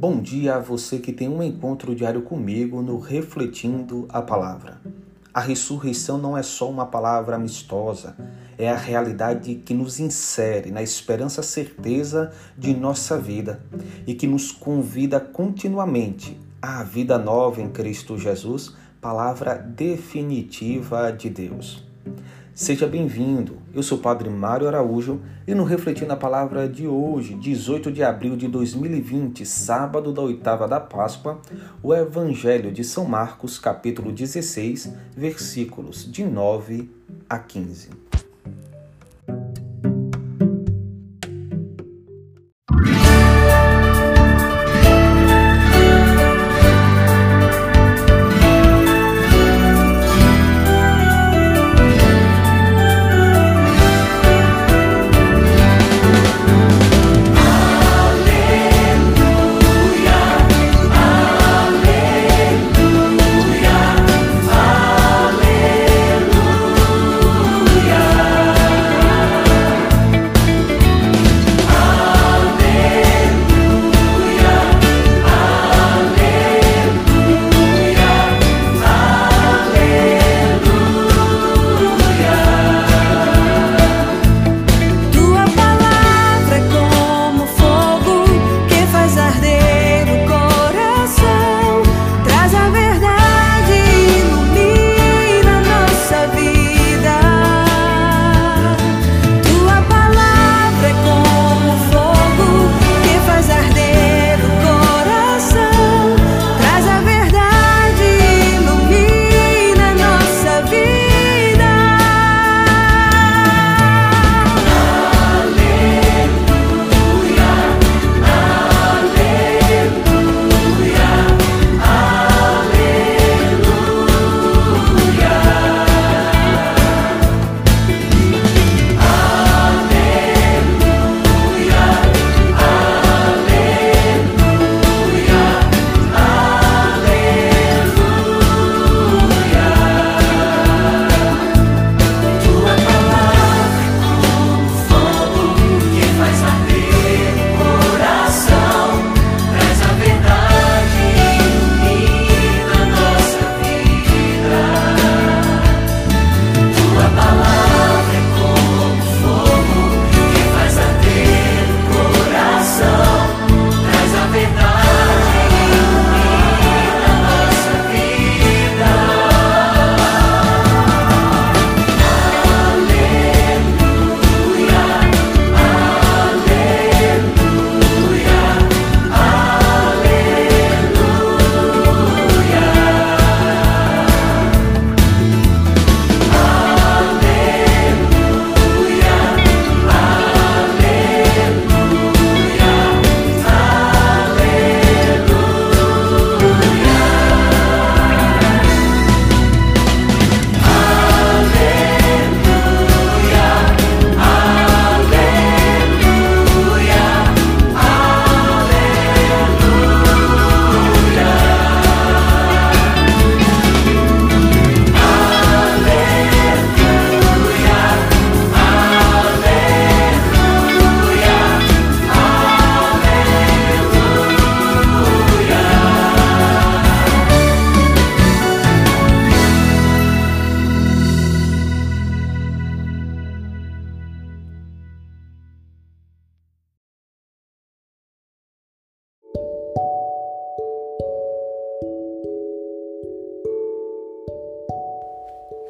Bom dia a você que tem um encontro diário comigo no Refletindo a Palavra. A ressurreição não é só uma palavra amistosa, é a realidade que nos insere na esperança certeza de nossa vida e que nos convida continuamente à vida nova em Cristo Jesus, palavra definitiva de Deus. Seja bem-vindo. Eu sou o Padre Mário Araújo e no Refletindo a Palavra de hoje, 18 de abril de 2020, sábado da oitava da Páscoa, o Evangelho de São Marcos, capítulo 16, versículos de 9 a 15.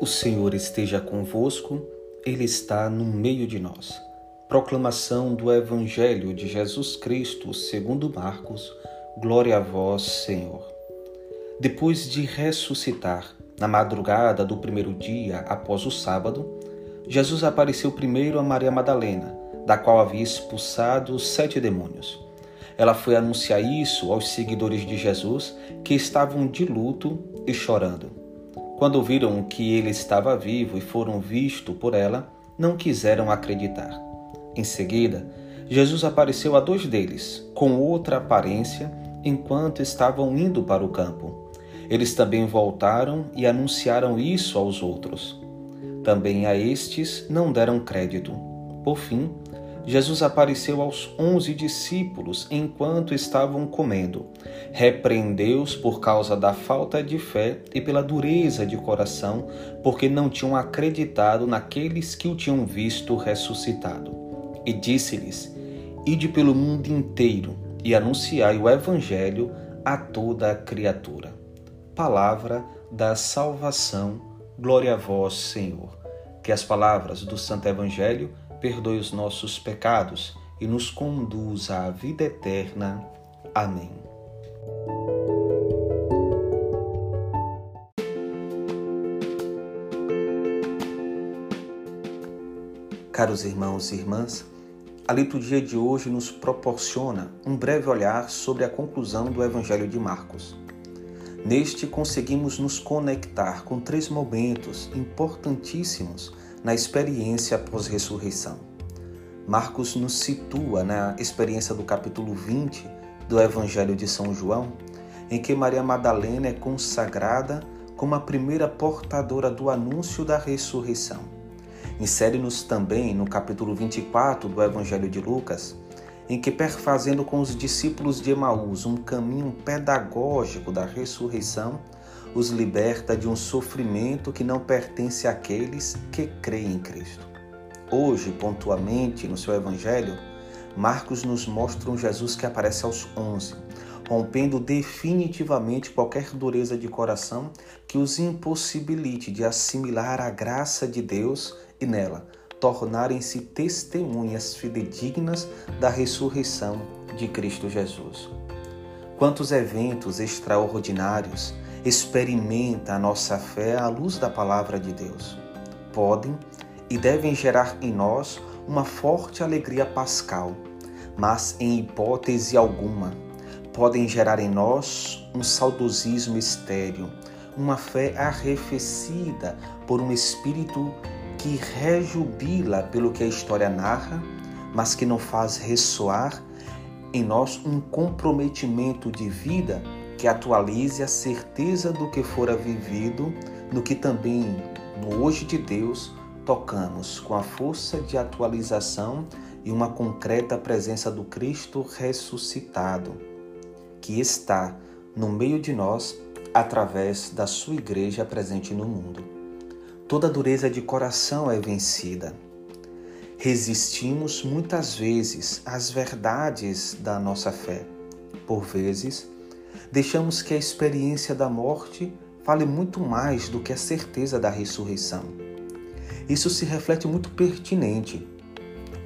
O Senhor esteja convosco, Ele está no meio de nós. Proclamação do Evangelho de Jesus Cristo segundo Marcos. Glória a vós, Senhor. Depois de ressuscitar, na madrugada do primeiro dia após o sábado, Jesus apareceu primeiro a Maria Madalena, da qual havia expulsado sete demônios. Ela foi anunciar isso aos seguidores de Jesus que estavam de luto e chorando. Quando ouviram que ele estava vivo e foram vistos por ela, não quiseram acreditar. Em seguida, Jesus apareceu a dois deles, com outra aparência, enquanto estavam indo para o campo. Eles também voltaram e anunciaram isso aos outros. Também a estes não deram crédito. Por fim, Jesus apareceu aos onze discípulos enquanto estavam comendo. Repreendeu-os por causa da falta de fé e pela dureza de coração, porque não tinham acreditado naqueles que o tinham visto ressuscitado. E disse-lhes: Ide pelo mundo inteiro e anunciai o Evangelho a toda a criatura. Palavra da salvação. Glória a vós, Senhor. Que as palavras do Santo Evangelho perdoe os nossos pecados e nos conduz à vida eterna. Amém. Caros irmãos e irmãs, a liturgia de hoje nos proporciona um breve olhar sobre a conclusão do Evangelho de Marcos. Neste, conseguimos nos conectar com três momentos importantíssimos na experiência pós-ressurreição. Marcos nos situa na experiência do capítulo 20 do Evangelho de São João, em que Maria Madalena é consagrada como a primeira portadora do anúncio da ressurreição. Insere-nos também no capítulo 24 do Evangelho de Lucas, em que, perfazendo com os discípulos de Emaús um caminho pedagógico da ressurreição, os liberta de um sofrimento que não pertence àqueles que creem em Cristo. Hoje, pontualmente, no seu Evangelho, Marcos nos mostra um Jesus que aparece aos onze, rompendo definitivamente qualquer dureza de coração que os impossibilite de assimilar a graça de Deus e nela tornarem-se testemunhas fidedignas da ressurreição de Cristo Jesus. Quantos eventos extraordinários experimenta a nossa fé à luz da palavra de Deus. Podem e devem gerar em nós uma forte alegria pascal, mas em hipótese alguma podem gerar em nós um saudosismo estéril, uma fé arrefecida por um espírito que rejubila pelo que a história narra, mas que não faz ressoar em nós um comprometimento de vida que atualize a certeza do que fora vivido, no que também, no hoje de Deus, tocamos com a força de atualização e uma concreta presença do Cristo ressuscitado, que está no meio de nós através da sua igreja presente no mundo. Toda dureza de coração é vencida. Resistimos muitas vezes às verdades da nossa fé. Por vezes, deixamos que a experiência da morte fale muito mais do que a certeza da ressurreição. Isso se reflete muito pertinente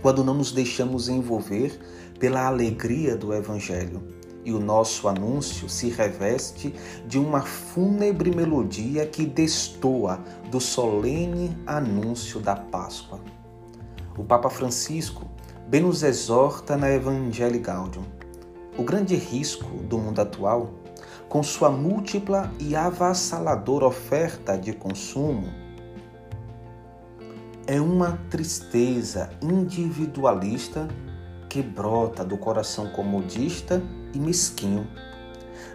quando não nos deixamos envolver pela alegria do Evangelho e o nosso anúncio se reveste de uma fúnebre melodia que destoa do solene anúncio da Páscoa. O Papa Francisco bem nos exorta na Evangelii Gaudium o grande risco do mundo atual, com sua múltipla e avassaladora oferta de consumo, é uma tristeza individualista que brota do coração comodista e mesquinho,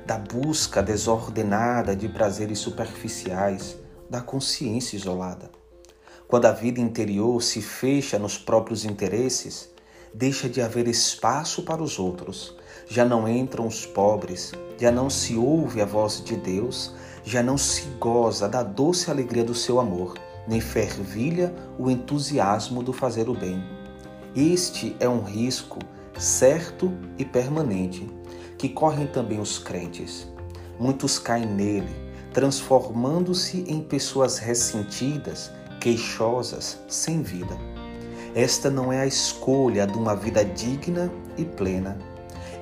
da busca desordenada de prazeres superficiais, da consciência isolada. Quando a vida interior se fecha nos próprios interesses, deixa de haver espaço para os outros. Já não entram os pobres, já não se ouve a voz de Deus, já não se goza da doce alegria do seu amor, nem fervilha o entusiasmo do fazer o bem. Este é um risco certo e permanente, que correm também os crentes. Muitos caem nele, transformando-se em pessoas ressentidas, queixosas, sem vida. Esta não é a escolha de uma vida digna e plena.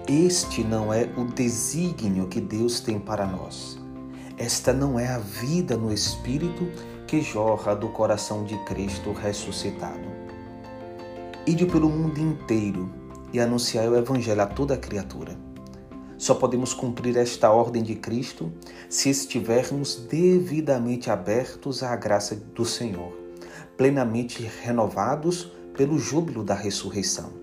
Este não é o desígnio que Deus tem para nós. Esta não é a vida no Espírito que jorra do coração de Cristo ressuscitado. Ide pelo mundo inteiro e anunciai o Evangelho a toda criatura. Só podemos cumprir esta ordem de Cristo se estivermos devidamente abertos à graça do Senhor, plenamente renovados pelo júbilo da ressurreição.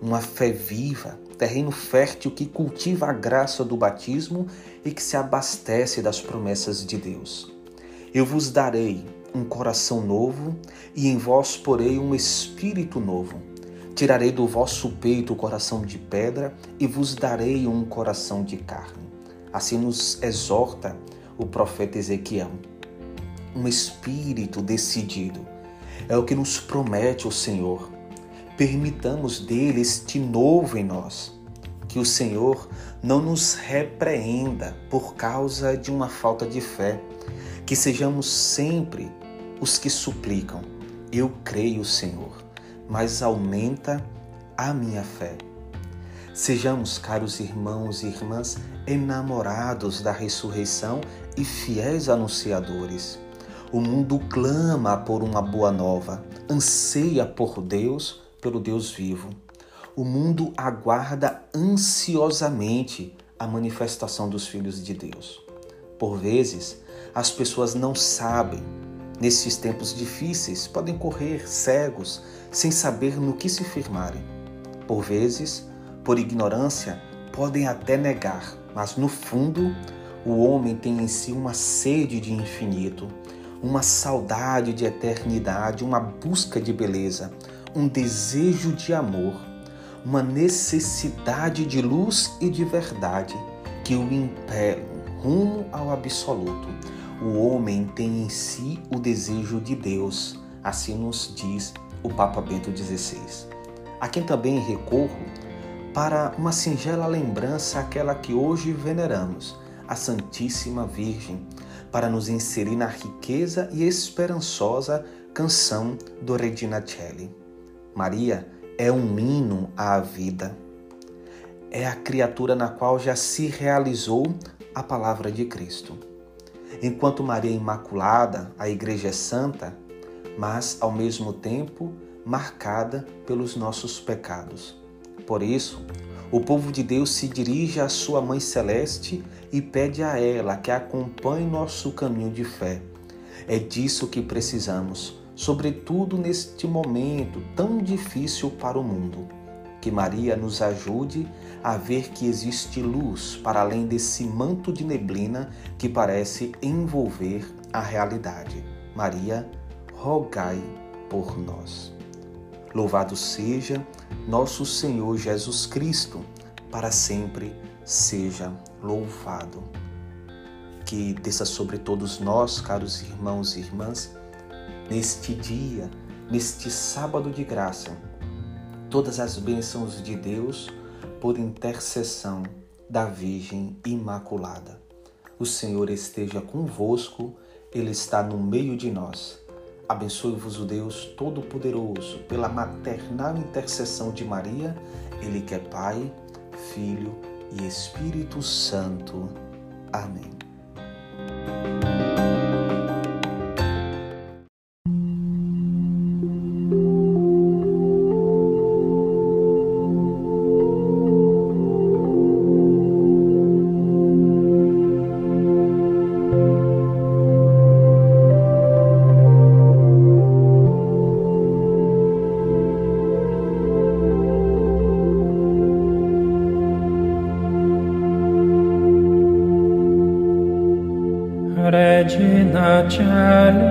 Uma fé viva, terreno fértil que cultiva a graça do batismo e que se abastece das promessas de Deus. Eu vos darei um coração novo e em vós porei um espírito novo. Tirarei do vosso peito o coração de pedra e vos darei um coração de carne. Assim nos exorta o profeta Ezequiel. Um espírito decidido é o que nos promete o Senhor. Permitamos dele este novo em nós. Que o Senhor não nos repreenda por causa de uma falta de fé. Que sejamos sempre os que suplicam. Eu creio, Senhor mas aumenta a minha fé. Sejamos, caros irmãos e irmãs, enamorados da ressurreição e fiéis anunciadores. O mundo clama por uma boa nova, anseia por Deus, pelo Deus vivo. O mundo aguarda ansiosamente a manifestação dos filhos de Deus. Por vezes, as pessoas não sabem Nesses tempos difíceis, podem correr cegos, sem saber no que se firmarem. Por vezes, por ignorância, podem até negar, mas no fundo, o homem tem em si uma sede de infinito, uma saudade de eternidade, uma busca de beleza, um desejo de amor, uma necessidade de luz e de verdade que o impelam rumo ao absoluto o homem tem em si o desejo de Deus, assim nos diz o Papa Bento XVI. A quem também recorro para uma singela lembrança aquela que hoje veneramos, a Santíssima Virgem, para nos inserir na riqueza e esperançosa canção do Regina Celli. Maria é um hino à vida. É a criatura na qual já se realizou a palavra de Cristo. Enquanto Maria é Imaculada, a Igreja é santa, mas ao mesmo tempo marcada pelos nossos pecados. Por isso, o povo de Deus se dirige à sua Mãe Celeste e pede a ela que acompanhe nosso caminho de fé. É disso que precisamos, sobretudo neste momento tão difícil para o mundo. Que Maria nos ajude a ver que existe luz para além desse manto de neblina que parece envolver a realidade. Maria, rogai por nós. Louvado seja nosso Senhor Jesus Cristo, para sempre seja louvado. Que desça sobre todos nós, caros irmãos e irmãs, neste dia, neste sábado de graça, todas as bênçãos de Deus por intercessão da Virgem Imaculada. O Senhor esteja convosco, Ele está no meio de nós. Abençoe-vos o Deus Todo-Poderoso, pela maternal intercessão de Maria, Ele que é Pai, Filho e Espírito Santo. Amém. Regina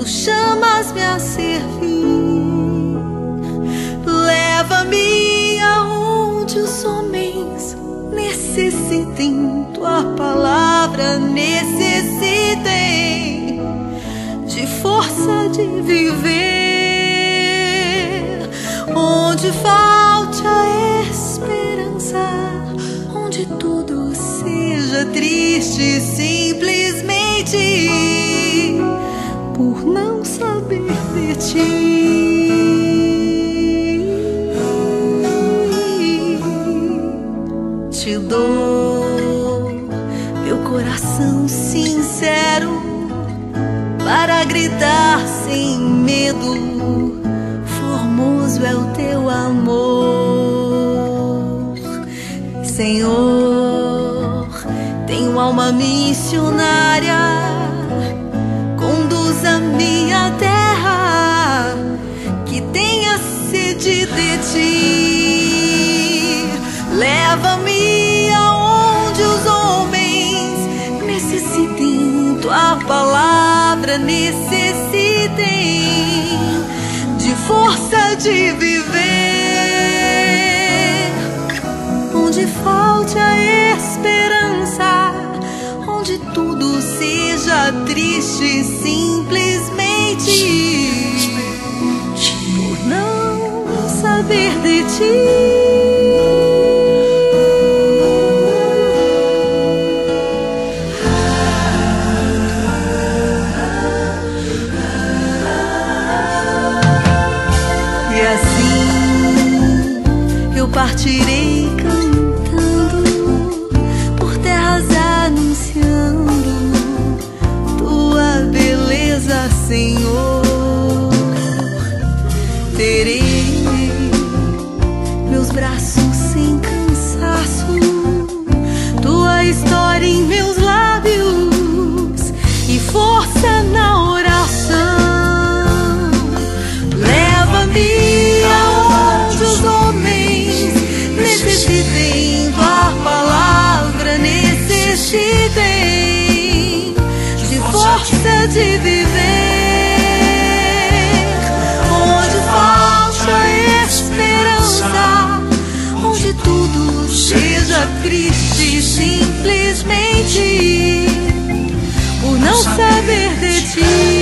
tu chamas-me a servir. Leva-me aonde os homens necessitem, tua palavra necessitem de força de viver, onde falte a esperança, onde tudo seja triste simplesmente por não saber de ti. Te dou meu coração sincero para gritar sem medo. Formoso é o teu amor, Senhor. Tenho alma missionária, de viver. Onde falte a esperança, onde tudo seja triste simplesmente por não saber de ti. Triste simplesmente por não saber de ti.